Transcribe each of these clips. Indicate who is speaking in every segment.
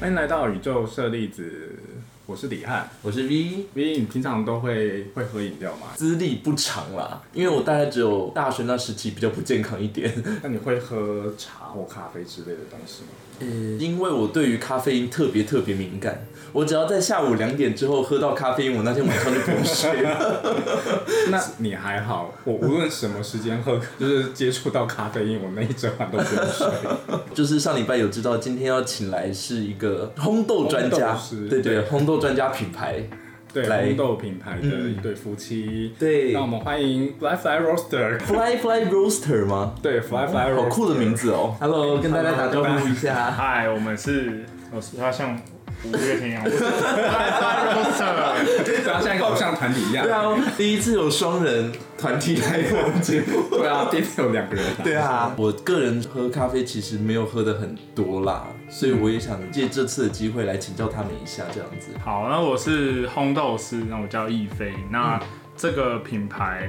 Speaker 1: 欢迎来到宇宙舍利子，我是李汉。
Speaker 2: 我是
Speaker 1: V，V，你平常都会会喝饮料吗？
Speaker 2: 资历不长啦，因为我大概只有大学那时期比较不健康一点。
Speaker 1: 那你会喝茶或咖啡之类的东西吗？
Speaker 2: 呃，因为我对于咖啡因特别特别敏感，我只要在下午两点之后喝到咖啡因，我那天晚上就不用睡了。
Speaker 1: 那你还好，我无论什么时间喝，就是接触到咖啡因，我那一整晚都不用睡。
Speaker 2: 就是上礼拜有知道，今天要请来是一个烘豆专家对对，烘豆专家品牌，
Speaker 1: 对，
Speaker 2: 来
Speaker 1: 红豆品牌的
Speaker 2: 嗯
Speaker 1: 一对夫妻。
Speaker 2: 对
Speaker 1: 那我们欢迎 Fly Fly Roaster。
Speaker 2: Fly Fly Roaster 吗？
Speaker 1: 对，Fly Fly Roaster，
Speaker 2: 好酷的名字哦。Hello，跟大家打招呼一下。
Speaker 3: 嗨，我们是，我是他像五月天啊！Fly Fly Roster，
Speaker 1: 对啊，像一个偶像团体一样。
Speaker 2: 对啊，第一次有双人团体来我们节目。
Speaker 1: 对啊，第一次有两个人。
Speaker 2: 对啊，我个人喝咖啡其实没有喝的很多啦，所以我也想借这次的机会来请教他们一下，这样子。
Speaker 3: 好，那我是烘豆师，那我叫易飞，那这个品牌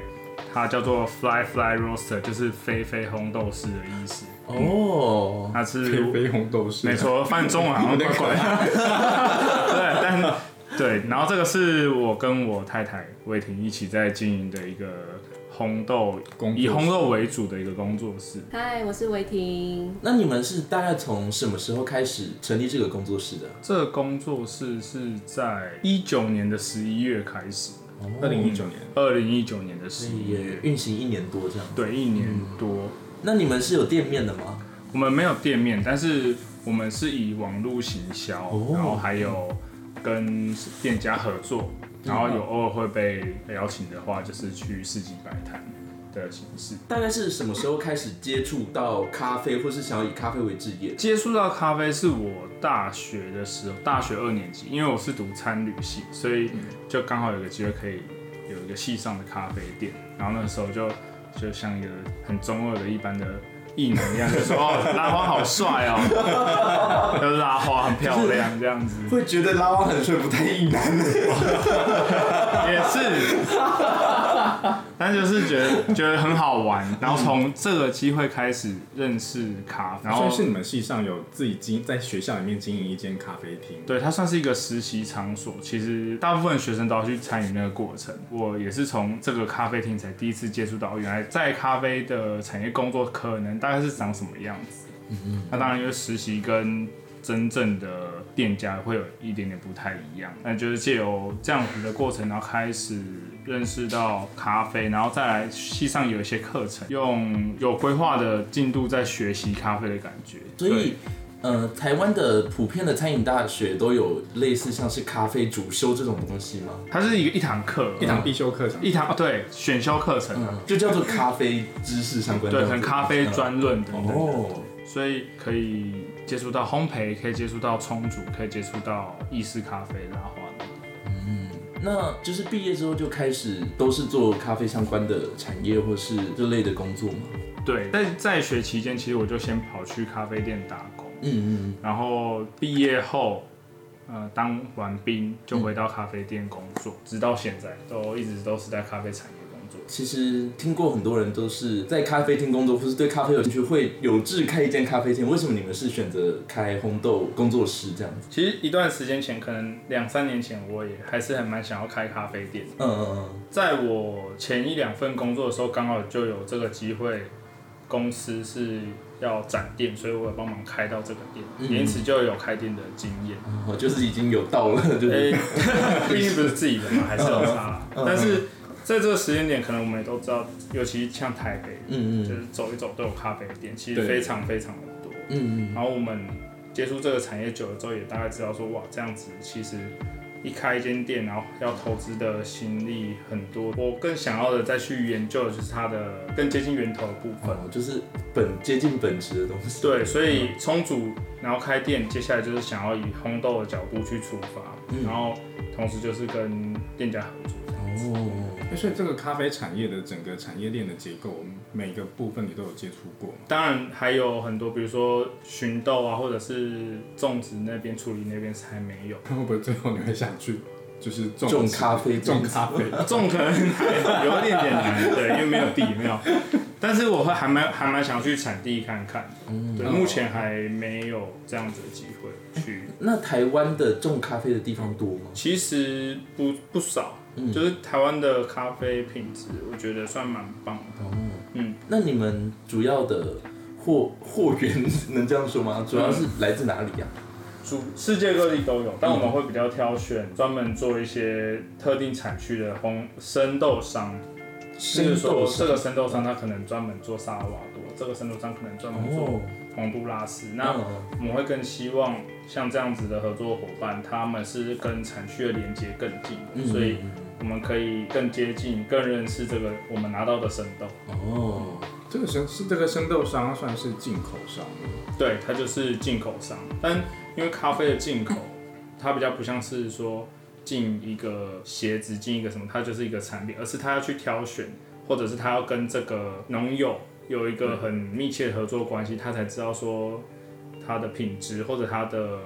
Speaker 3: 它叫做 Fly Fly Roaster，就是飞飞烘豆师的意思，
Speaker 2: 哦，
Speaker 3: 它是
Speaker 1: 飞飞红豆是。
Speaker 3: 没。错，翻译中文好像怪怪的，对，但对，然后这个是我跟我太太魏婷一起在经营的一个红豆
Speaker 1: 工
Speaker 3: 以红豆为主的一个工作室。
Speaker 4: 嗨，我是维婷。
Speaker 2: 那你们是大概从什么时候开始成立这个工作室的？
Speaker 3: 这个工作室是在一九年的十一月开始，
Speaker 1: 二零一九年。
Speaker 3: 二零一九年的
Speaker 2: 所
Speaker 3: 十一月，
Speaker 2: 运行一年多这样。
Speaker 3: 对，一年多。
Speaker 2: 那你们是有店面的吗？
Speaker 3: 我们没有店面，但是我们是以网络行销，
Speaker 2: 哦
Speaker 3: 然后还有跟店家合作，然后有偶尔会被邀请的话，就是去市集摆摊的形式。
Speaker 2: 大概是什么时候开始接触到咖啡，或是想要以咖啡为职业？
Speaker 3: 接触到咖啡是我大学的时候，大学二年级，因为我是读餐旅系，所以就刚好有个机会可以有一个系上的咖啡店，然后那时候就就像一个很中二的一般的异能一样，就说哦 拉花好帅哦，就是拉花很漂亮这样子，
Speaker 2: 会觉得拉花很帅，不太异男。
Speaker 3: 也是，但就是觉得 觉得很好玩，然后从这个机会开始认识咖啡，然后
Speaker 1: 所以是你们系上有自己经在学校里面经营一间咖啡厅。
Speaker 3: 对，它算是一个实习场所。其实大部分学生都要去参与那个过程。我也是从这个咖啡厅才第一次接触到，原来在咖啡的产业工作可能大概是长什么样子。那当然，因为实习跟真正的店家会有一点点不太一样。那就是借由这样子的过程，然后开始认识到咖啡，然后再来系上有一些课程，用有规划的进度在学习咖啡的感觉。
Speaker 2: 所以，呃，台湾的普遍的餐饮大学都有类似像是咖啡主修这种东西吗？
Speaker 3: 它是一个一堂课，
Speaker 1: 一堂必修课程。
Speaker 3: 一堂哦对选修课程，
Speaker 2: 嗯，就叫做咖啡知识相关的。
Speaker 3: 对，很咖啡专论等等，
Speaker 2: 哦，
Speaker 3: 所以可以接触到烘焙，可以接触到冲煮，可以接触到意式咖啡、拉花等等。
Speaker 2: 那就是毕业之后就开始都是做咖啡相关的产业或是这类的工作吗？
Speaker 3: 对，在在学期间，其实我就先跑去咖啡店打工，
Speaker 2: 嗯嗯
Speaker 3: 然后毕业后，呃，当完兵就回到咖啡店工作，直到现在都一直都是在咖啡产业工作。
Speaker 2: 其实听过很多人都是在咖啡厅工作，或是对咖啡有兴趣，会有志开一间咖啡厅。为什么你们是选择开烘豆工作室这样子？
Speaker 3: 其实一段时间前，可能两三年前，我也还是很蛮想要开咖啡店。
Speaker 2: 嗯嗯嗯，
Speaker 3: 在我前一两份工作的时候，刚好就有这个机会，公司是要展店，所以我有帮忙开到这个店，
Speaker 2: 嗯
Speaker 3: 因此就有开店的经验。
Speaker 2: 我就是已经有到了，就是、
Speaker 3: 诶、毕竟不是自己的嘛，还是有差。
Speaker 2: 嗯
Speaker 3: 但是在这个时间点，可能我们也都知道，尤其像台北，
Speaker 2: 嗯嗯
Speaker 3: 就是走一走都有咖啡店，其实非常非常的多。
Speaker 2: 嗯嗯，
Speaker 3: 然后我们接触这个产业久了之后，也大概知道说，哇，这样子其实一开一间店，然后要投资的心力很多。我更想要的再去研究的就是它的更接近源头的部分。
Speaker 2: 哦，就是本接近本质的东西。
Speaker 3: 对，所以充足，然后开店，接下来就是想要以烘豆的角度去出发，
Speaker 2: 嗯
Speaker 3: 然后同时就是跟店家合作。
Speaker 2: 哦，
Speaker 1: 欸所以这个咖啡产业的整个产业链的结构，每个部分你都有接触过吗？
Speaker 3: 当然还有很多，比如说寻豆啊，或者是种植那边、处理那边是还没有。
Speaker 1: 会不会最后你会想去就是种
Speaker 2: 种咖啡
Speaker 1: 种咖啡？
Speaker 3: 种可能还有一点点难，对，因为没有地，没有。但是我会还蛮还蛮想去产地看看，
Speaker 2: 嗯，
Speaker 3: 对，目前还没有这样子的机会去。
Speaker 2: 那台湾的种咖啡的地方多吗？
Speaker 3: 其实不不少，
Speaker 2: 嗯
Speaker 3: 就是台湾的咖啡品质，我觉得算蛮棒的。
Speaker 2: 哦，
Speaker 3: 嗯，
Speaker 2: 那你们主要的货货源能这样说吗？主要是来自哪里啊？
Speaker 3: 主世界各地都有，但我们会比较挑选专门做一些特定产区的烘生豆商。就是说，这个生豆商他可能专门做萨尔瓦多，这个生豆商可能专门做
Speaker 2: 哦，
Speaker 3: 洪都拉斯。那
Speaker 2: 嗯
Speaker 3: 我们会更希望像这样子的合作伙伴，他们是跟产区的连接更近所以我们可以更接近、更认识这个我们拿到的生豆。
Speaker 2: 哦，
Speaker 1: 这个生是这个生豆商算是进口商，
Speaker 3: 对，它就是进口商，但因为咖啡的进口，它比较不像是说进一个鞋子、进一个什么，它就是一个产品，而是它要去挑选，或者是它要跟这个农友有一个很密切的合作关系，他才知道说它的品质或者它的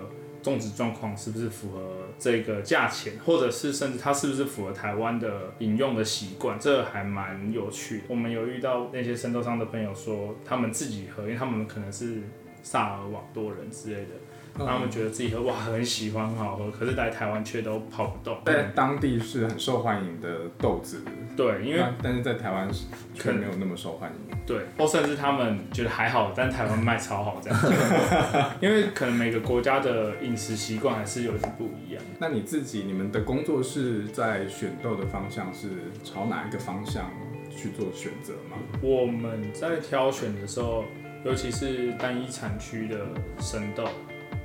Speaker 3: 种植状况是不是符合这个价钱，或者是甚至它是不是符合台湾的饮用的习惯，这还蛮有趣的。我们有遇到那些生豆商的朋友说，他们自己喝，因为他们可能是萨尔瓦多人之类的，他们觉得自己喝哇很喜欢很好喝，可是来台湾却都跑不动。
Speaker 1: 在当地是很受欢迎的豆子，
Speaker 3: 对，因为
Speaker 1: 但是在台湾是却没有那么受欢迎。
Speaker 3: 对，或甚至他们觉得还好，但台湾卖超好这样，因为可能每个国家的饮食习惯还是有点不一样。
Speaker 1: 那你自己，你们的工作室在选豆的方向是朝哪一个方向去做选择吗？
Speaker 3: 我们在挑选的时候，尤其是单一产区的生豆，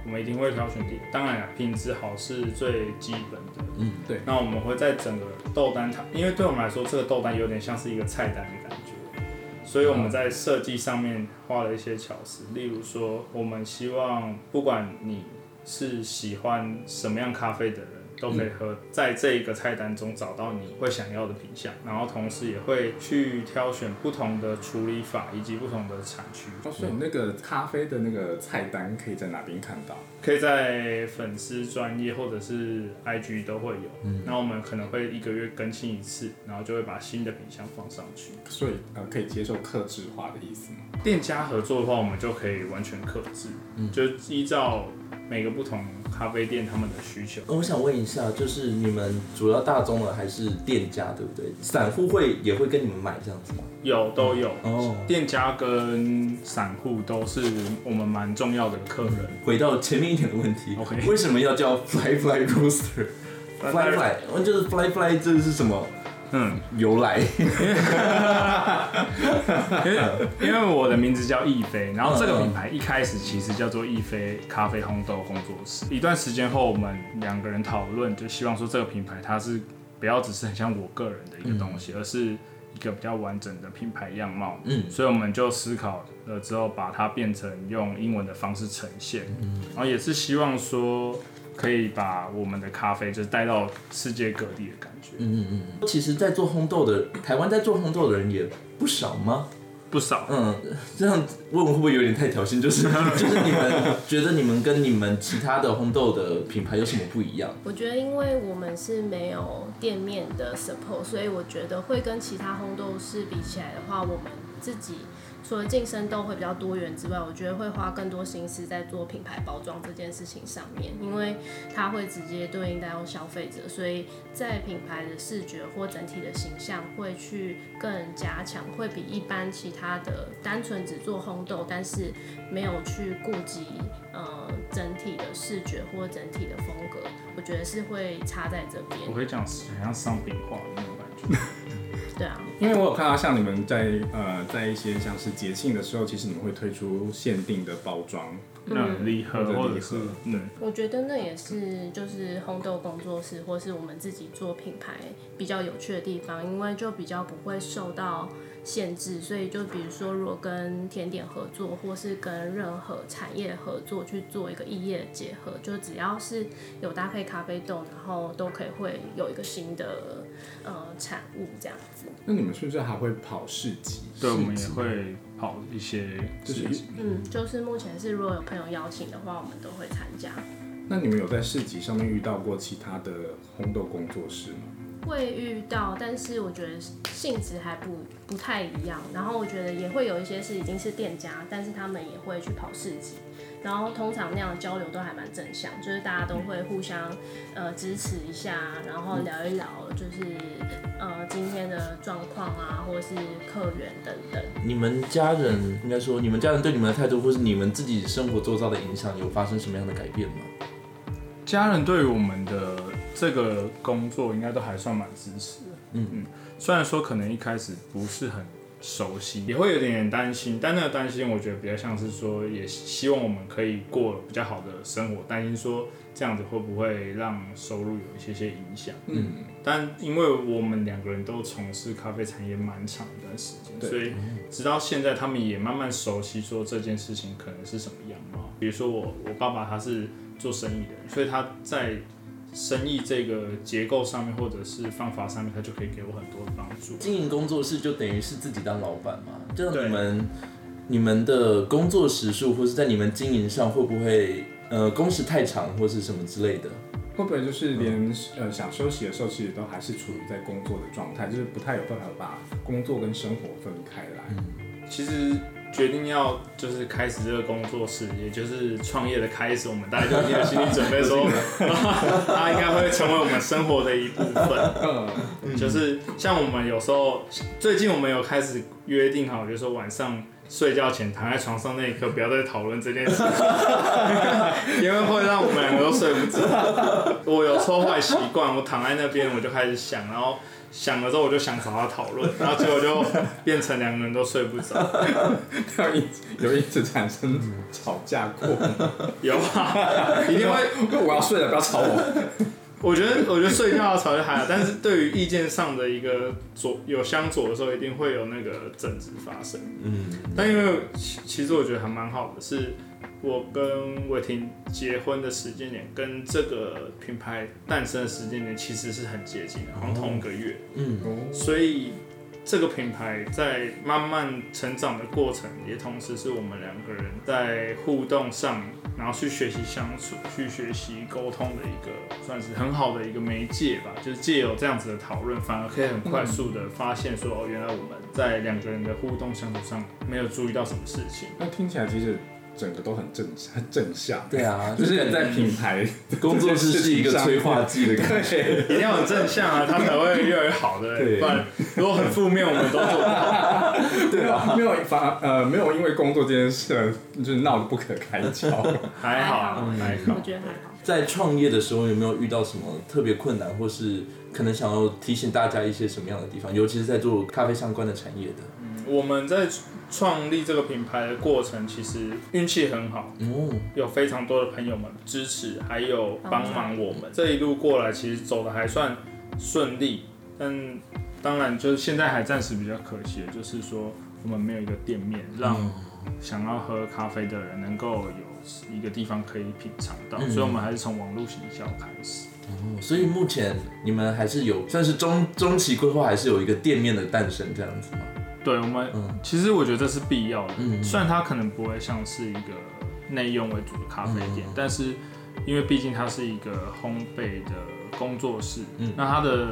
Speaker 3: 我们一定会挑选地。当然啊，品质好是最基本的。
Speaker 2: 嗯，
Speaker 1: 对。
Speaker 3: 那我们会在整个豆单它，因为对我们来说，这个豆单有点像是一个菜单的感觉，所以我们在设计上面花了一些巧思。例如说，我们希望不管你是喜欢什么样咖啡的人。都可以喝，在这一个菜单中找到你会想要的品相，然后同时也会去挑选不同的处理法以及不同的产区。
Speaker 1: 哦，所以那个咖啡的那个菜单可以在哪边看到？
Speaker 3: 可以在粉丝专业或者是 IG 都会有，
Speaker 2: 嗯
Speaker 3: 然后我们可能会一个月更新一次，然后就会把新的品相放上去。
Speaker 1: 所以呃，可以接受克制化的意思吗？
Speaker 3: 店家合作的话，我们就可以完全克制，
Speaker 2: 嗯
Speaker 3: 就依照每个不同咖啡店他们的需求。
Speaker 2: 呃我想问一下，就是你们主要大宗的还是店家，对不对？散户会也会跟你们买这样子吗？
Speaker 3: 有都有，
Speaker 2: 哦，
Speaker 3: 店家跟散户都是我们蛮重要的客人。
Speaker 2: 回到前面一点的问题
Speaker 3: OK
Speaker 2: 为什么要叫 Fly Fly Roaster？Fly Fly，我就是 Fly Fly，这是什么
Speaker 3: 嗯，
Speaker 2: 由来？
Speaker 3: 因为因为我的名字叫易飞，然后这个品牌一开始其实叫做易飞咖啡烘豆工作室。一段时间后，我们两个人讨论，就希望说这个品牌它是不要只是很像我个人的一个东西，而是一个比较完整的品牌样貌。
Speaker 2: 嗯
Speaker 3: 所以我们就思考了之后，把它变成用英文的方式呈现，然后也是希望说可以把我们的咖啡就是带到世界各地的感觉。
Speaker 2: 嗯嗯嗯。其实，在做烘豆的台湾，在做烘豆的人也不少吗？
Speaker 3: 不少，
Speaker 2: 嗯，这样问会不会有点太挑衅？就是 就是你们觉得你们跟你们其他的烘豆的品牌有什么不一样？
Speaker 4: 我觉得，因为我们是没有店面的 support，所以我觉得会跟其他烘豆师比起来的话，我们自己除了晋升豆会比较多元之外，我觉得会花更多心思在做品牌包装这件事情上面，因为它会直接对应到消费者，所以在品牌的视觉或整体的形象会去更加强，会比一般其他的单纯只做烘豆，但是没有去顾及呃整体的视觉或整体的风格，我觉得是会差在这边
Speaker 3: 我。可以讲很像商品化的那种感觉。
Speaker 4: 对啊，
Speaker 1: 因为我有看到像你们在呃在一些像是节庆的时候，其实你们会推出限定的包装，
Speaker 3: 那礼盒
Speaker 1: 或者
Speaker 3: 或者
Speaker 1: 盒。
Speaker 3: 嗯，
Speaker 4: 我觉得那也是就是烘豆工作室或是我们自己做品牌比较有趣的地方，因为就比较不会受到限制，所以就比如说如果跟甜点合作，或是跟任何产业合作去做一个异业的结合，就只要是有搭配咖啡豆，然后都可以会有一个新的呃产物这样子。
Speaker 1: 那你们是不是还会跑市集？
Speaker 3: 对，我们也会跑一些
Speaker 1: 就是。
Speaker 4: 嗯，就是目前是如果有朋友邀请的话，我们都会参加。
Speaker 1: 那你们有在市集上面遇到过其他的烘豆工作室吗？
Speaker 4: 会遇到，但是我觉得性质还不不太一样。然后我觉得也会有一些是已经是店家，但是他们也会去跑市集。然后通常那样的交流都还蛮正向，就是大家都会互相呃支持一下，然后聊一聊就是呃今天的状况啊，或者是客源等等。
Speaker 2: 你们家人应该说，你们家人对你们的态度，或是你们自己生活周遭的影响，有发生什么样的改变吗？
Speaker 3: 家人对于我们的这个工作应该都还算蛮支持的。
Speaker 2: 嗯
Speaker 3: 嗯，虽然说可能一开始不是很熟悉，也会有点点担心，但那个担心我觉得比较像是说，也希望我们可以过比较好的生活，担心说这样子会不会让收入有一些些影响。
Speaker 1: 嗯，
Speaker 3: 但因为我们两个人都从事咖啡产业蛮长一段时间，所以直到现在他们也慢慢熟悉说这件事情可能是什么样貌。比如说我我爸爸他是做生意的，所以他在生意这个结构上面或者是方法上面，他就可以给我很多的帮助。
Speaker 2: 经营工作室就等于是自己当老板嘛，这样你们你们的工作时数，或是在你们经营上会不会呃工时太长，或是什么之类的？
Speaker 1: 会不会就是连呃想休息的时候，其实都还是处于在工作的状态，就是不太有办法把工作跟生活分开来。
Speaker 3: 嗯其实决定要就是开始这个工作室，也就是创业的开始，我们大家就已经有心理准备说，它应该会成为我们生活的一部分。
Speaker 1: 嗯，
Speaker 3: 就是像我们有时候，最近我们有开始约定好，就是说晚上睡觉前躺在床上那一刻，不要再讨论这件事，因为会让我们两个都睡不着。我有错坏习惯，我躺在那边我就开始想，然后想了之后我就想找他讨论，然后结果就变成两个人都睡不着。
Speaker 1: 有一有一直产生吵架过，
Speaker 3: 有啊，一定会。
Speaker 1: 我要睡了，不要吵我。
Speaker 3: 我觉得，我觉得睡觉的吵就还好，但是对于意见上的一个左有相左的时候，一定会有那个争执发生。
Speaker 2: 嗯，
Speaker 3: 但因为其其实我觉得还蛮好的，是我跟伟霆结婚的时间点跟这个品牌诞生的时间点其实是很接近的，好像同一个月。
Speaker 2: 嗯，
Speaker 3: 所以这个品牌在慢慢成长的过程，也同时是我们两个人在互动上，然后去学习相处、去学习沟通的一个算是很好的一个媒介吧。就是借由这样子的讨论，反而可以很快速的发现说，哦，原来我们在两个人的互动相处上没有注意到什么事情。
Speaker 1: 那听起来其实整个都很正很正向。
Speaker 2: 对啊，
Speaker 1: 就是在品牌
Speaker 2: 工作室是一个催化剂的感觉。
Speaker 1: 对，
Speaker 3: 一定要很正向啊，它才会越来越好的。
Speaker 1: 对
Speaker 3: 不然如果很负面，我们都做不到。
Speaker 1: 对啊，没有反而呃没有因为工作这件事就是闹得不可开交。
Speaker 3: 还好啊，还好
Speaker 4: 我。觉得还好。
Speaker 2: 在创业的时候，有没有遇到什么特别困难，或是可能想要提醒大家一些什么样的地方？尤其是在做咖啡相关的产业的。
Speaker 3: 我们在创立这个品牌的过程，其实运气很好，
Speaker 2: 哦，
Speaker 3: 有非常多的朋友们支持，还有帮忙我们。这一路过来，其实走的还算顺利，但当然就是现在还暂时比较可惜的，就是说我们没有一个店面，让想要喝咖啡的人能够有一个地方可以品尝到，
Speaker 2: 嗯
Speaker 3: 所以我们还是从网络行销开始。
Speaker 2: 哦所以目前你们还是有算是中中期规划，还是有一个店面的诞生这样子吗？
Speaker 3: 对我们，
Speaker 2: 嗯。
Speaker 3: 其实我觉得这是必要的。
Speaker 2: 嗯
Speaker 3: 虽然它可能不会像是一个内用为主的咖啡店，
Speaker 2: 嗯。
Speaker 3: 但是因为毕竟它是一个烘焙的工作室，
Speaker 2: 嗯。
Speaker 3: 那它的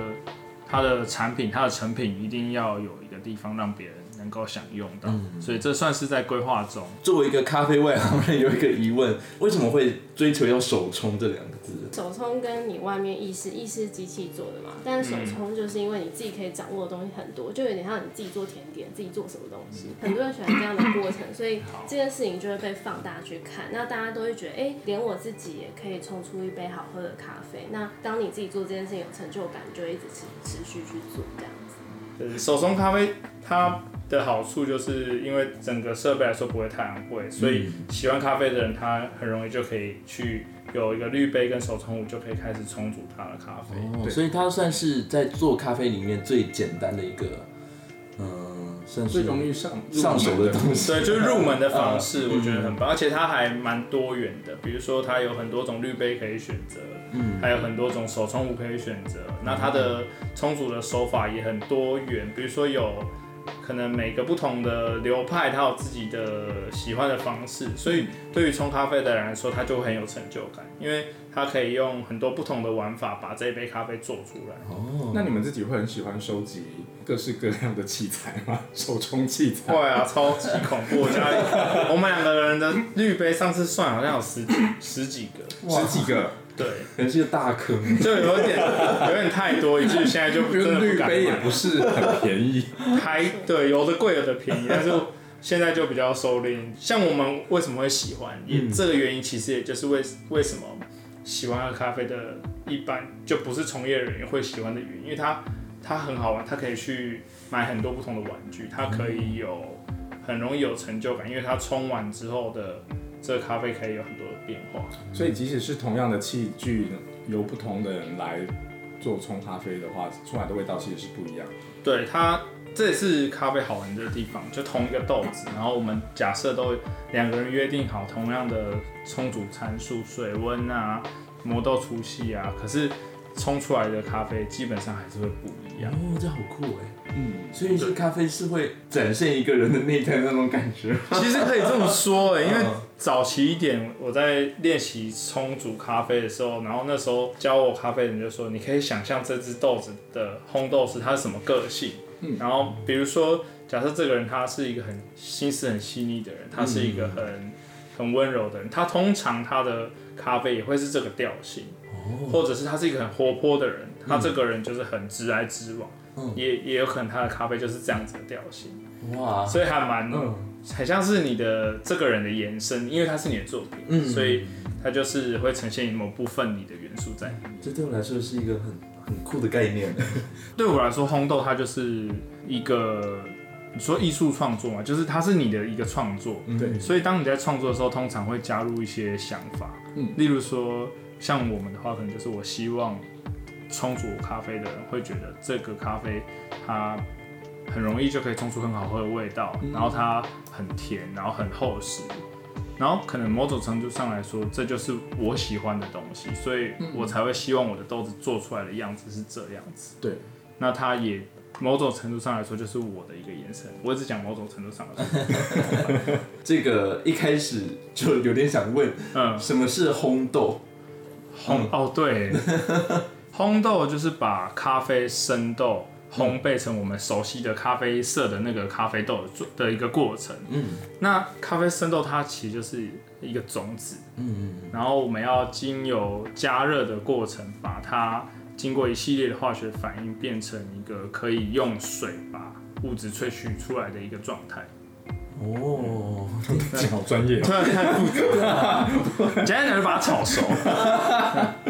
Speaker 3: 它的产品、它的成品一定要有一个地方让别人能够享用到，
Speaker 2: 嗯
Speaker 3: 所以这算是在规划中。
Speaker 2: 作为一个咖啡外行人，有一个疑问：为什么会追求要手冲这两个字？
Speaker 4: 手冲跟你外面意式，意式机器做的嘛，但是手
Speaker 3: 嗯
Speaker 4: 冲就是因为你自己可以掌握的东西很多，就有点像你自己做甜点，自己做什么东西。很多人喜欢这样的过程，所以这件事情就会被放大去看。那大家都会觉得，哎、连我自己也可以冲出一杯好喝的咖啡。那当你自己做这件事情有成就感，就会一直持持续去做这样子。
Speaker 3: 对，手冲咖啡它的好处就是因为整个设备来说不会太昂贵，所以喜欢咖啡的人他很容易就可以去有一个滤杯跟手冲壶就可以开始冲煮他的咖啡。
Speaker 2: 哦，所以它算是在做咖啡里面最简单的一个，嗯，算是
Speaker 1: 最容易上
Speaker 2: 上手的东西。
Speaker 3: 对，就是入门的方式，我觉得很棒，而且它还蛮多元的。比如说，它有很多种滤杯可以选择，
Speaker 2: 嗯
Speaker 3: 还有很多种手冲壶可以选择。那它的冲煮的手法也很多元，比如说有可能每个不同的流派，它有自己的喜欢的方式，所以对于冲咖啡的人来说，他就会很有成就感，因为他可以用很多不同的玩法把这一杯咖啡做出来。
Speaker 2: 哦，
Speaker 1: 那你们自己会很喜欢收集各式各样的器材吗？手冲器材？
Speaker 3: 会啊，超级恐怖！家里我们两个人的滤杯上次算好像有十几十几个，
Speaker 1: 十几个，
Speaker 3: 对，
Speaker 2: 可能是个大坑。
Speaker 3: 就有点有点太多，以至于现在就真的不敢买
Speaker 1: 杯也不是很便宜。
Speaker 3: 还对，有的贵，有的便宜，但是现在就比较收敛。像我们为什么会喜欢，也、
Speaker 2: 嗯
Speaker 3: 这个原因其实也就是为为什么喜欢喝咖啡的，一般就不是从业人员会喜欢的原因，因为它它很好玩，它可以去买很多不同的玩具，它可以有很容易有成就感，因为它冲完之后的这个咖啡可以有很多的变化。
Speaker 1: 所以即使是同样的器具，由不同的人来做冲咖啡的话，出来的味道其实是不一样的。
Speaker 3: 对它，这也是咖啡好玩的地方，就同一个豆子，然后我们假设都两个人约定好同样的冲煮参数、水温啊、磨豆粗细啊，可是冲出来的咖啡基本上还是会不一样。
Speaker 2: 哦，这好酷哎！
Speaker 1: 嗯，
Speaker 2: 所以是咖啡是会展现一个人的内在那种感觉。
Speaker 3: 其实可以这么说欸诶，因为
Speaker 2: 嗯
Speaker 3: 早期一点我在练习冲煮咖啡的时候，然后那时候教我咖啡的人就说，你可以想象这只豆子的烘豆师它是什么个性，
Speaker 1: 嗯。
Speaker 3: 然后比如说假设这个人他是一个很心思很细腻的人，他是一个很、很温柔的人，他通常他的咖啡也会是这个调性，
Speaker 2: 哦，
Speaker 3: 或者是他是一个很活泼的人，他这个人就是很直来直往，
Speaker 2: 嗯。
Speaker 3: 也也有可能他的咖啡就是这样子的调性，
Speaker 2: 哇，
Speaker 3: 所以还蛮。
Speaker 2: 嗯
Speaker 3: 很像是你的这个人的延伸，因为它是你的作品，
Speaker 2: 嗯
Speaker 3: 所以它就是会呈现某部分你的元素在里面。
Speaker 2: 这对我来说是一个很很酷的概念。
Speaker 3: 对我来说，烘豆它就是一个你说艺术创作嘛，就是它是你的一个创作，
Speaker 1: 对，
Speaker 3: 所以当你在创作的时候，通常会加入一些想法，
Speaker 1: 嗯
Speaker 3: 例如说像我们的话，可能就是我希望冲煮咖啡的人会觉得这个咖啡它很容易就可以冲出很好喝的味道，然后它很甜，然后很厚实。然后可能某种程度上来说，这就是我喜欢的东西，所以我才会希望我的豆子做出来的样子是这样子。
Speaker 1: 对，
Speaker 3: 那它也某种程度上来说，就是我的一个延伸。我一直讲某种程度上来说，
Speaker 2: 这个一开始就有点想问，
Speaker 3: 嗯，
Speaker 2: 什么是烘豆？
Speaker 3: 烘哦对，烘豆就是把咖啡生豆烘焙成我们熟悉的咖啡色的那个咖啡豆的的一个过程。
Speaker 2: 嗯
Speaker 3: 那咖啡生豆它其实就是一个种子，
Speaker 2: 嗯
Speaker 3: 然后我们要经由加热的过程，把它经过一系列的化学反应，变成一个可以用水把物质萃取出来的一个状态。
Speaker 2: 哦，
Speaker 1: 好专业。
Speaker 3: 突然太复杂，简单讲就把它炒熟。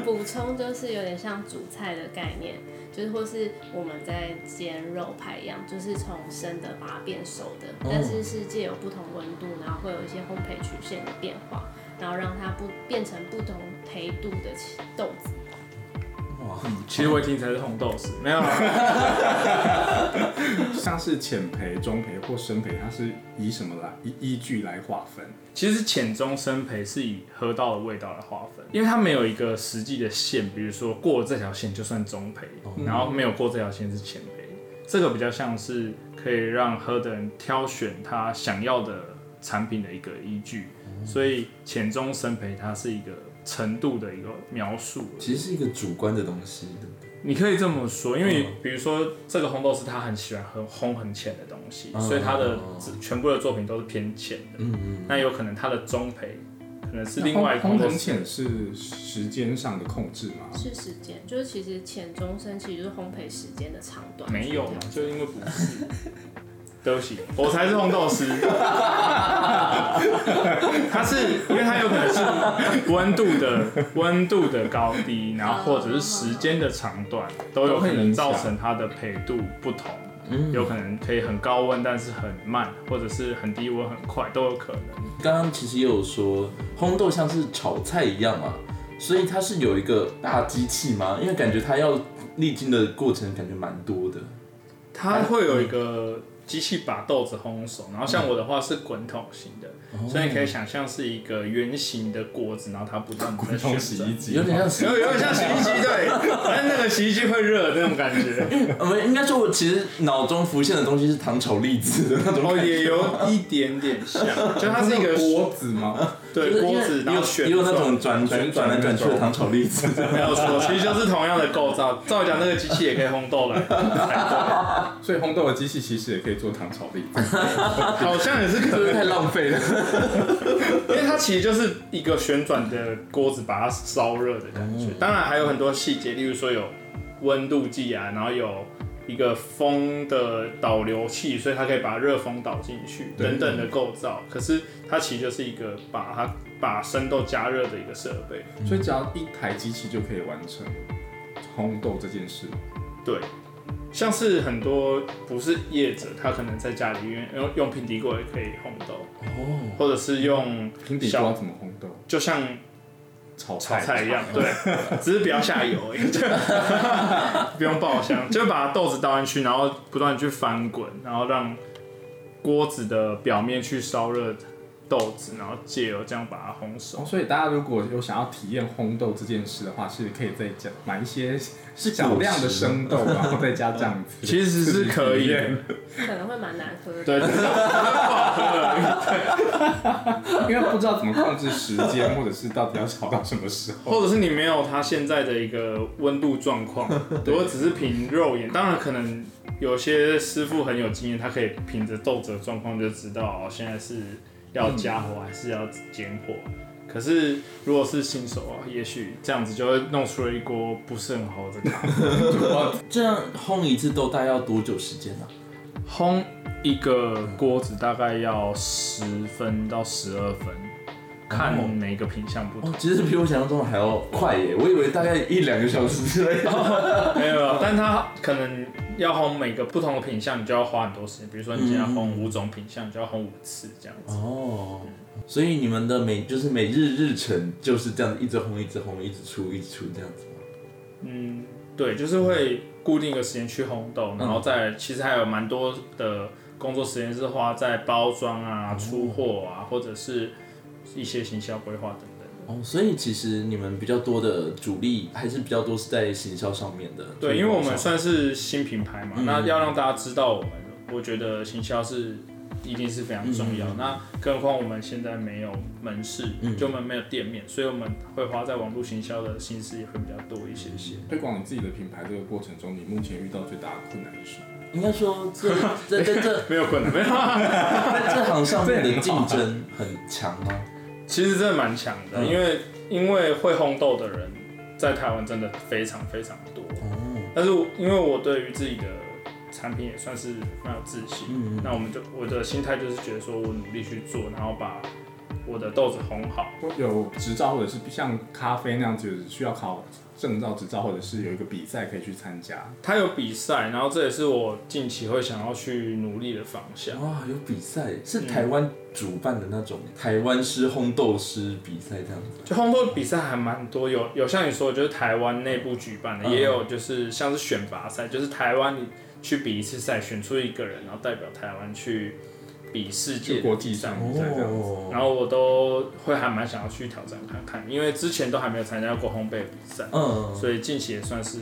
Speaker 4: 补充就是有点像煮菜的概念，就是或是我们在煎肉排一样，就是从生的把它变熟的，但是是借由不同温度，然后会有一些烘焙曲线的变化，然后让它不变成不同焙度的豆子。
Speaker 2: 哇，
Speaker 3: 其实我一听才是红豆丝，没有。
Speaker 1: 像是浅培、中培或深培，它是以什么来依依据来划分？
Speaker 3: 其实浅中深培是以喝到的味道来划分，因为它没有一个实际的线，比如说过了这条线就算中培，然后没有过这条线是浅培。这个比较像是可以让喝的人挑选他想要的产品的一个依据，所以浅中深培它是一个程度的一个描述。
Speaker 2: 其实是一个主观的东西，对不对？
Speaker 3: 你可以这么说，因为
Speaker 2: 嗯
Speaker 3: 比如说这个红豆是他很喜欢很烘很浅的东西，
Speaker 2: 嗯
Speaker 3: 所以他的
Speaker 2: 嗯
Speaker 3: 全部的作品都是偏浅的。
Speaker 2: 嗯嗯，
Speaker 3: 那有可能他的中焙可能是另外一个
Speaker 1: 烘很浅是时间上的控制吗？
Speaker 4: 是时间，就是其实浅中深其实就是烘焙时间的长短。
Speaker 3: 没有嘛，就因为不是。对不起，我才是红豆师。它是因为它有可能是温度的温度的高低，然后或者是时间的长短，都有可能造成它的焙度不同。
Speaker 2: 嗯
Speaker 3: 有可能可以很高温，但是很慢，或者是很低温很快，都有可能。
Speaker 2: 刚刚其实也有说，烘豆像是炒菜一样嘛，所以它是有一个大机器吗？因为感觉它要历经的过程感觉蛮多的。
Speaker 3: 它会有一个机器把豆子烘熟，然后像我的话是滚筒型的，所以你可以想象是一个圆形的锅子，然后它不断地在旋
Speaker 1: 冲洗衣
Speaker 3: 转。
Speaker 1: 机
Speaker 2: 有点像
Speaker 3: 有有点像洗衣机，对，但是那个洗衣机会热的那种感觉，
Speaker 2: 我们应该说，我其实脑中浮现的东西是糖炒栗子的那种
Speaker 3: 哦，
Speaker 2: 感觉。
Speaker 3: 也有一点点像，就它是一个
Speaker 1: 锅子吗？
Speaker 3: 对锅子，然后旋
Speaker 2: 也有那种
Speaker 3: 转
Speaker 2: 转转转来转去的糖炒栗子。
Speaker 3: 没有错，其实就是同样的构造。照理讲，那个机器也可以烘豆了，
Speaker 1: 所以烘豆的机器其实也可以做糖炒栗子。
Speaker 3: 好像也是可以，
Speaker 2: 是不是太浪费了？
Speaker 3: 因为它其实就是一个旋转的锅子，把它烧热的感觉。当然还有很多细节，例如说有温度计啊，然后有一个风的导流器，所以它可以把热风导进去等等的构造。可是它其实就是一个把它把生豆加热的一个设备。
Speaker 1: 所以只要一台机器就可以完成烘豆这件事。
Speaker 3: 对，像是很多不是业者，他可能在家里用用用平底锅也可以烘豆，
Speaker 2: 哦，
Speaker 3: 或者是用
Speaker 1: 平底锅怎么烘豆？
Speaker 3: 就像
Speaker 1: 炒
Speaker 3: 炒菜一样，对，只是不要下油而已，不用爆香，就把豆子倒进去，然后不断地去翻滚，然后让锅子的表面去烧热豆子，然后借由这样把它烘
Speaker 1: 哦，
Speaker 3: 熟。
Speaker 1: 所以大家如果有想要体验烘豆这件事的话，是可以在家买一些
Speaker 2: 是
Speaker 1: 少量的生豆，然后再加酱子。
Speaker 3: 其实是可以，
Speaker 4: 可能会蛮难喝的。
Speaker 3: 对，只是不好喝。
Speaker 1: 因为不知道怎么控制时间，或者是到底要炒到什么时候。
Speaker 3: 或者是你没有它现在的一个温度状况，如果只是凭肉眼，当然可能有些师傅很有经验，他可以凭着豆子的状况就知道哦，现在是要加火还是要减火。可是如果是新手啊，也许这样子就会弄出了一锅不是很好的咖啡。
Speaker 2: 这样烘一次豆大概要多久时间呢、
Speaker 3: 烘一个锅子大概要十分到十二分，看每个品相不同。
Speaker 2: 哦，其实比我想象中的还要快耶，我以为大概一两个小时之类的。
Speaker 3: 没有，但它可能要烘每个不同的品相，你就要花很多时间。比如说你今天要烘五种品相，你就要烘五次这样子。
Speaker 2: 哦，所以你们的每就是每日日程就是这样子，一直烘，一直烘，一直出，一直出这样子吗？
Speaker 3: 嗯，对，就是会固定一个时间去烘豆，然后再其实还有蛮多的工作时间是花在包装啊、出货啊，或者是一些行销规划等等。
Speaker 2: 哦，所以其实你们比较多的主力还是比较多是在行销上面的。
Speaker 3: 对，因为我们
Speaker 2: 算
Speaker 3: 算是新品牌嘛，
Speaker 2: 嗯
Speaker 3: 那要让大家知道我们，我觉得行销是一定是非常重要。
Speaker 2: 嗯
Speaker 3: 那更何况我们现在没有门市，
Speaker 2: 嗯
Speaker 3: 就我们没有店面，所以我们会花在网络行销的心思也会比较多一些些。
Speaker 1: 推广你自己的品牌这个过程中，你目前遇到最大的困难是什么？
Speaker 2: 应该说这这这这
Speaker 3: 没有困难，没有。
Speaker 2: 在这行上面的竞争很强吗？
Speaker 3: 其实真的蛮强的，
Speaker 2: 嗯。
Speaker 3: 因为因为会烘豆的人在台湾真的非常非常多。
Speaker 2: 哦，
Speaker 3: 但是因为我对于自己的产品也算是蛮有自信，
Speaker 2: 嗯。
Speaker 3: 那我们就我的心态就是觉得说我努力去做，然后把我的豆子烘好。
Speaker 1: 有执照，或者是像咖啡那样子需要考证照执照，或者是有一个比赛可以去参加。
Speaker 3: 它有比赛，然后这也是我近期会想要去努力的方向。
Speaker 2: 哇，有比赛是台湾主办的那种台湾师烘豆师比赛这样子。
Speaker 3: 就烘豆比赛还蛮多，有有像你说的，就是台湾内部举办的，
Speaker 2: 嗯
Speaker 3: 也有就是像是选拔赛，就是台湾你去比一次赛，选出一个人，然后代表台湾去比世界
Speaker 1: 国际上比赛这样子。
Speaker 2: 哦
Speaker 3: 然后我都会还蛮想要去挑战看看，因为之前都还没有参加过烘焙比赛，
Speaker 2: 嗯，
Speaker 3: 所以近期也算是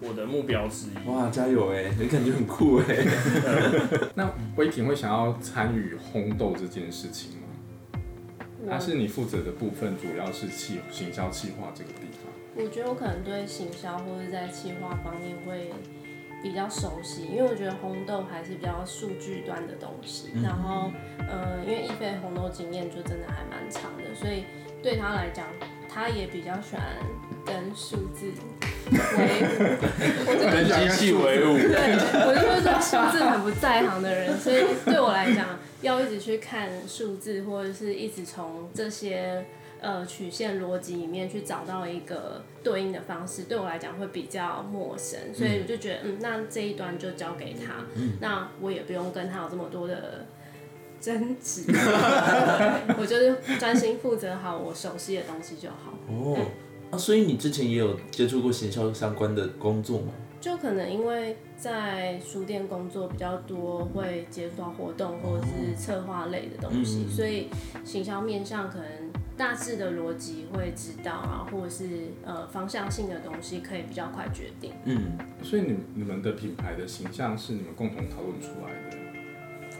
Speaker 3: 我的目标之一。
Speaker 2: 哇，加油哎，你感觉很酷哎。
Speaker 1: 那威霆会想要参与烘豆这件事情吗？还是你负责的部分主要是企行销企划这个地方？
Speaker 4: 我觉得我可能对行销或者在企划方面会比较熟悉，因为我觉得红豆还是比较数据端的东西。然后，呃，因为一菲红豆经验就真的还蛮长的，所以对他来讲，他也比较喜欢跟数字为伍。
Speaker 3: 跟机器为伍，
Speaker 4: 对，我就是对数字很不在行的人，所以对我来讲，要一直去看数字，或者是一直从这些呃曲线逻辑里面去找到一个对应的方式，对我来讲会比较陌生，所以我就觉得，嗯，那这一端就交给他，那我也不用跟他有这么多的。争执，我就是专心负责好我熟悉的东西就好。
Speaker 2: 哦，啊，所以你之前也有接触过行销相关的工作吗？
Speaker 4: 就可能因为在书店工作比较多，会接触到活动或者是策划类的东西，所以行销面向可能大致的逻辑会知道啊，或者是呃方向性的东西可以比较快决定。
Speaker 2: 嗯，
Speaker 1: 所以你你们的品牌的形象是你们共同讨论出来的。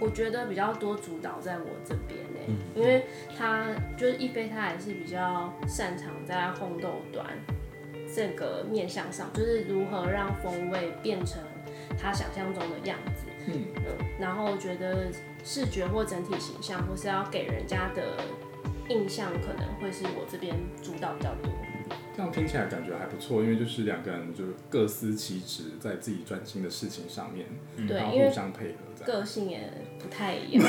Speaker 4: 我觉得比较多主导在我这边呢、因为他就是一菲，他还是比较擅长在烘豆端这个面向上，就是如何让风味变成他想象中的样子。
Speaker 1: 嗯
Speaker 4: 嗯，然后我觉得视觉或整体形象，或是要给人家的印象，可能会是我这边主导比较多。
Speaker 1: 这样听起来感觉还不错，因为就是两个人就各司其职，在自己专心的事情上面，
Speaker 4: 对
Speaker 1: 然后互相配合这样。
Speaker 4: 个性也不太一样。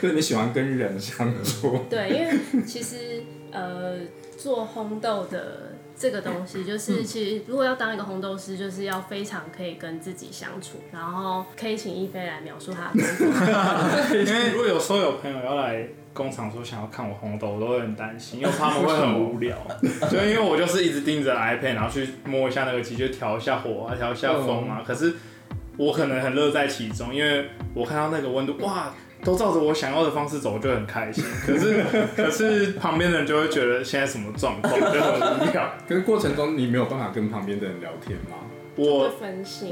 Speaker 1: 对 你喜欢跟人相处，
Speaker 4: 对，因为其实呃，做烘豆的这个东西，就是其实如果要当一个烘豆师，就是要非常可以跟自己相处，然后可以请一菲来描述他的工作。
Speaker 3: 因为如果有时候有朋友要来工厂说想要看我红豆，我都会很担心，因为他们会很 无聊。就因为我就是一直盯着 iPad，然后去摸一下那个机，就调一下火啊，调一下风啊。可是我可能很乐在其中，因为我看到那个温度，哇，都照着我想要的方式走，我就很开心。可是可是旁边的人就会觉得现在什么状况，就很无聊。
Speaker 1: 可是过程中你没有办法跟旁边的人聊天吗？
Speaker 3: 我，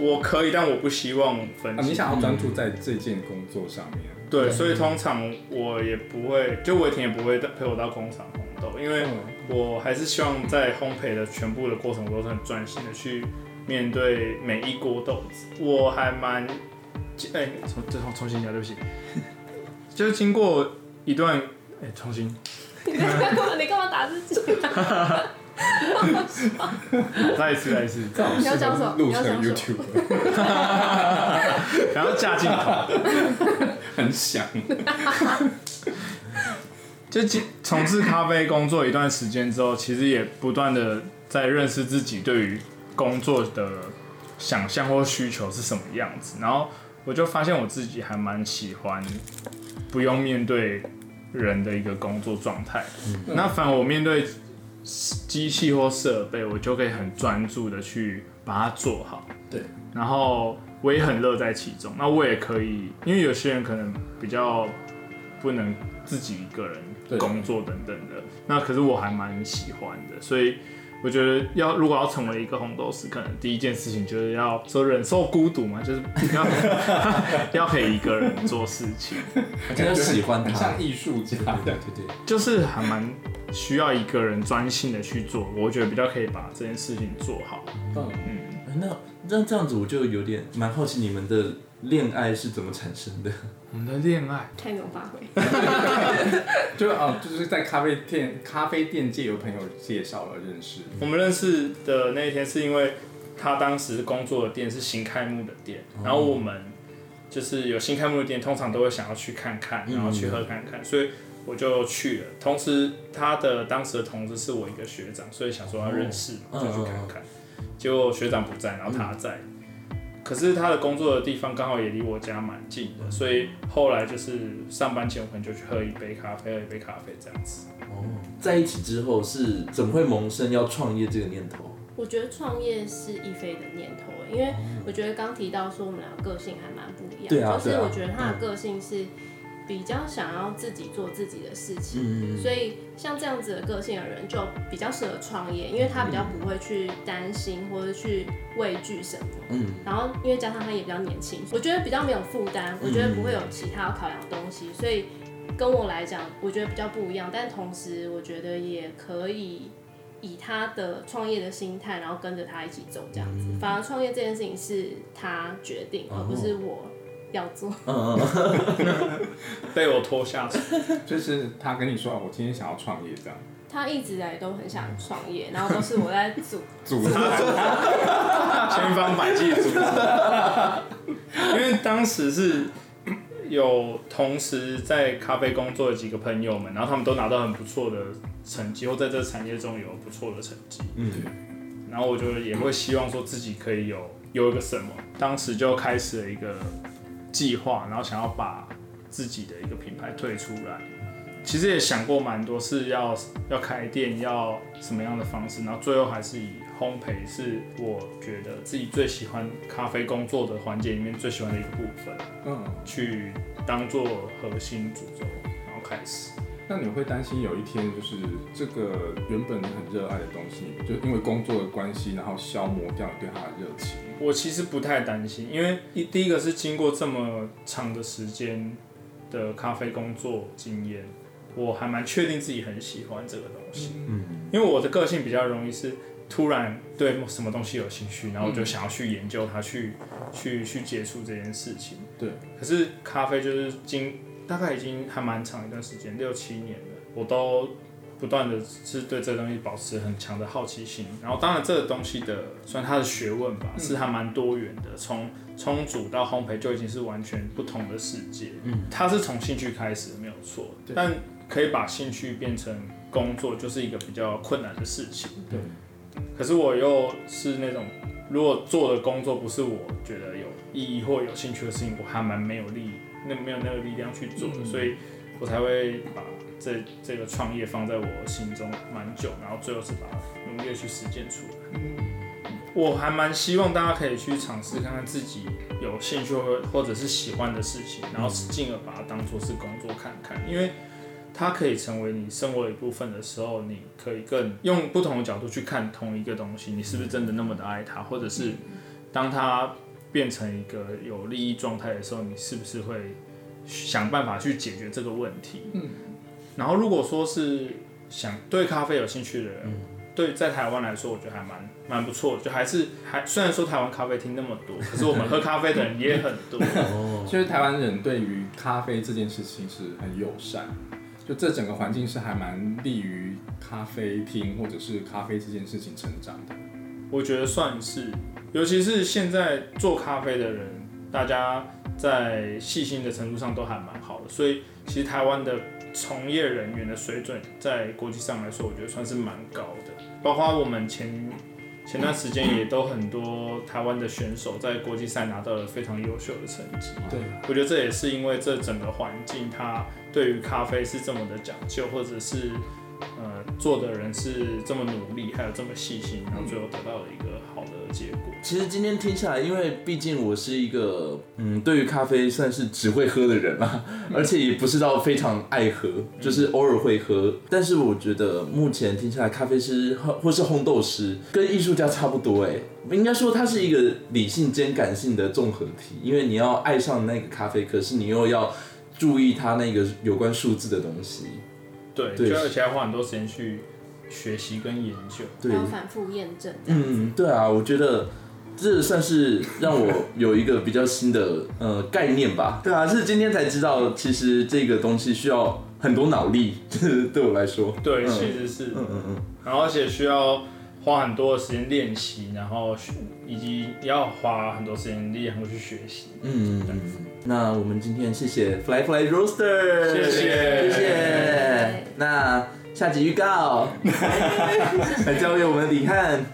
Speaker 3: 我可以，但我不希望分
Speaker 1: 啊，你想要专注在这件工作上面，
Speaker 3: 对，所以通常我也不会，就伟霆也不会陪我到工厂烘豆，因为
Speaker 1: 嗯
Speaker 3: 我还是希望在烘焙的全部的过程，我都是很专心的去面对每一锅豆子。我还蛮，哎、重重重新讲，对不起，就是经过一段，哎、重新，
Speaker 4: 你干嘛？打自己？
Speaker 3: 再一次，再一次，
Speaker 4: 你要讲什么？
Speaker 1: 录成
Speaker 4: 你要讲什么
Speaker 1: ？YouTube，
Speaker 3: 然后架镜头，
Speaker 1: 很想。
Speaker 3: 就进从事咖啡工作一段时间之后，其实也不断的在认识自己对于工作的想象或需求是什么样子，然后我就发现我自己还蛮喜欢不用面对人的一个工作状态。那反而我面对机器或设备，我就可以很专注的去把它做好。
Speaker 2: 对，
Speaker 3: 然后我也很乐在其中。那我也可以，因为有些人可能比较不能自己一个人工作等等的，那可是我还蛮喜欢的，所以。我觉得要如果要成为一个红豆师，可能第一件事情就是要说忍受孤独嘛，就是要 要可以一个人做事情，
Speaker 2: 真的喜欢他，
Speaker 1: 像艺术家
Speaker 2: 对
Speaker 1: 的。
Speaker 2: 对对，
Speaker 3: 就是还蛮需要一个人专心的去做，我觉得比较可以把这件事情做好。
Speaker 1: 嗯，
Speaker 3: 嗯，
Speaker 2: 那那这样子我就有点蛮好奇你们的恋爱是怎么产生的？
Speaker 3: 我们的恋爱，
Speaker 4: 太能发挥。
Speaker 1: 就啊，就是在咖啡店咖啡店界有朋友介绍了认识。
Speaker 3: 我们认识的那一天是因为他当时工作的店是新开幕的店，然后我们就是有新开幕的店，通常都会想要去看看，然后去喝看看，所以我就去了。同时，他的当时的同事是我一个学长，所以想说要认识就去看看。结果学长不在，然后他在。可是他的工作的地方刚好也离我家蛮近的，所以后来就是上班前我可能就去喝一杯咖啡，喝一杯咖啡这样子。
Speaker 2: 哦，在一起之后是怎么会萌生要创业这个念头？
Speaker 4: 我觉得创业是一菲的念头，因为我觉得刚提到说我们两个个性还蛮不一样，就是我觉得他的个性是比较想要自己做自己的事情，
Speaker 2: 嗯，
Speaker 4: 所以像这样子的个性的人就比较适合创业，因为他比较不会去担心或者去畏惧什么。
Speaker 2: 嗯，
Speaker 4: 然后因为加上他也比较年轻，我觉得比较没有负担，我觉得不会有其他要考量的东西，所以跟我来讲，我觉得比较不一样。但同时，我觉得也可以以他的创业的心态，然后跟着他一起走这样子。反而创业这件事情是他决定，而不是我要做。
Speaker 2: 嗯嗯
Speaker 3: 被我拖下水，
Speaker 1: 就是他跟你说，哦我今天想要创业这样，
Speaker 4: 他一直以来都很想创业，然后都是我在组。
Speaker 1: 组
Speaker 3: 千方百计组他。因为当时是有同时在咖啡工作的几个朋友们，然后他们都拿到很不错的成绩，或在这个产业中有不错的成绩。
Speaker 2: 嗯，
Speaker 3: 然后我就也会希望说自己可以有有一个什么，当时就开始了一个计划，然后想要把自己的一个品牌推出来。其实也想过蛮多是要要开店，要什么样的方式，然后最后还是以烘焙是我觉得自己最喜欢咖啡工作的环节里面最喜欢的一个部分，
Speaker 1: 嗯，
Speaker 3: 去当做核心主轴，然后开始。
Speaker 1: 那你会担心有一天就是这个原本你很热爱的东西，就因为工作的关系，然后消磨掉你对它的热情？
Speaker 3: 我其实不太担心，因为一第一个是经过这么长的时间的咖啡工作经验，我还蛮确定自己很喜欢这个东西。
Speaker 2: 嗯，
Speaker 3: 因为我的个性比较容易是突然对什么东西有兴趣，然后我就想要去研究它，去去去接触这件事情。
Speaker 1: 对。
Speaker 3: 可是咖啡就是经大概已经还蛮长一段时间，六七年了，我都不断的是对这东西保持很强的好奇心。然后当然这个东西的算它的学问吧，是还蛮多元的，从冲煮到烘焙就已经是完全不同的世界。
Speaker 2: 嗯，
Speaker 3: 它是从兴趣开始没有错，但可以把兴趣变成工作，就是一个比较困难的事情。
Speaker 1: 对。
Speaker 3: 可是我又是那种，如果做的工作不是我觉得有意义或有兴趣的事情，我还蛮没有力，那没有那个力量去做所以我才会把这这个创业放在我心中蛮久，然后最后是把它努力去实践出来。我还蛮希望大家可以去尝试看看自己有兴趣或或者是喜欢的事情，然后进而把它当做是工作看看，因为它可以成为你生活的一部分的时候，你可以更用不同的角度去看同一个东西，你是不是真的那么的爱它，或者是当它变成一个有利益状态的时候，你是不是会想办法去解决这个问题？
Speaker 1: 嗯，
Speaker 3: 然后如果说是想对咖啡有兴趣的人，
Speaker 2: 嗯
Speaker 3: 对在台湾来说，我觉得还蛮蛮不错的，就还是还虽然说台湾咖啡厅那么多，可是我们喝咖啡的人也很多。
Speaker 2: 哦，
Speaker 1: 就是台湾人对于咖啡这件事情是很友善，就这整个环境是还蛮利于咖啡厅或者是咖啡这件事情成长的。
Speaker 3: 我觉得算是，尤其是现在做咖啡的人，大家在细心的程度上都还蛮好的，所以其实台湾的从业人员的水准在国际上来说，我觉得算是蛮高的。包括我们前前段时间也都很多台湾的选手在国际赛拿到了非常优秀的成绩。
Speaker 1: 对，
Speaker 3: 我觉得这也是因为这整个环境，它对于咖啡是这么的讲究，或者是呃做的人是这么努力，还有这么细心，然后最后得到了一个好的结果。
Speaker 2: 其实今天听下来，因为毕竟我是一个嗯，对于咖啡算是只会喝的人啦，而且也不是到非常爱喝，就是偶尔会喝。但是我觉得目前听下来，咖啡师或或是烘豆师跟艺术家差不多哎，应该说它是一个理性兼感性的综合体，因为你要爱上那个咖啡，可是你又要注意它那个有关数字的东西。
Speaker 3: 对，
Speaker 2: 对
Speaker 3: 就而且要花很多时间去学习跟研究。
Speaker 2: 对
Speaker 4: 要，反复验证。
Speaker 2: 嗯，对啊，我觉得这算是让我有一个比较新的呃概念吧。对啊，是今天才知道，其实这个东西需要很多脑力，对我来说。
Speaker 3: 对，
Speaker 2: 嗯
Speaker 3: 其实是，
Speaker 2: 嗯嗯嗯，
Speaker 3: 然后而且需要花很多的时间练习，然后学以及要花很多时间力量去学习。
Speaker 2: 嗯嗯嗯。那我们今天谢谢 Fly Fly Roaster，
Speaker 3: 谢谢
Speaker 2: 谢谢。那下集预告，来交给我们李汉。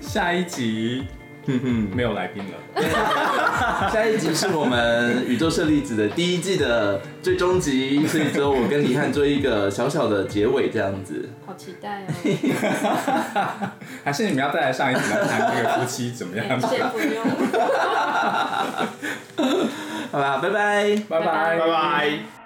Speaker 1: 下一集
Speaker 2: 哼哼。
Speaker 1: 没有来宾了，
Speaker 2: 下一集是我们宇宙舍利子的第一季的最终集，所以只有我跟李汉做一个小小的结尾这样子。
Speaker 4: 好期待哦！
Speaker 1: 还是你们要再来上一集来谈这个夫妻怎么样？
Speaker 4: 先不用，
Speaker 2: 好吧，拜拜。
Speaker 1: 拜拜
Speaker 3: 拜拜。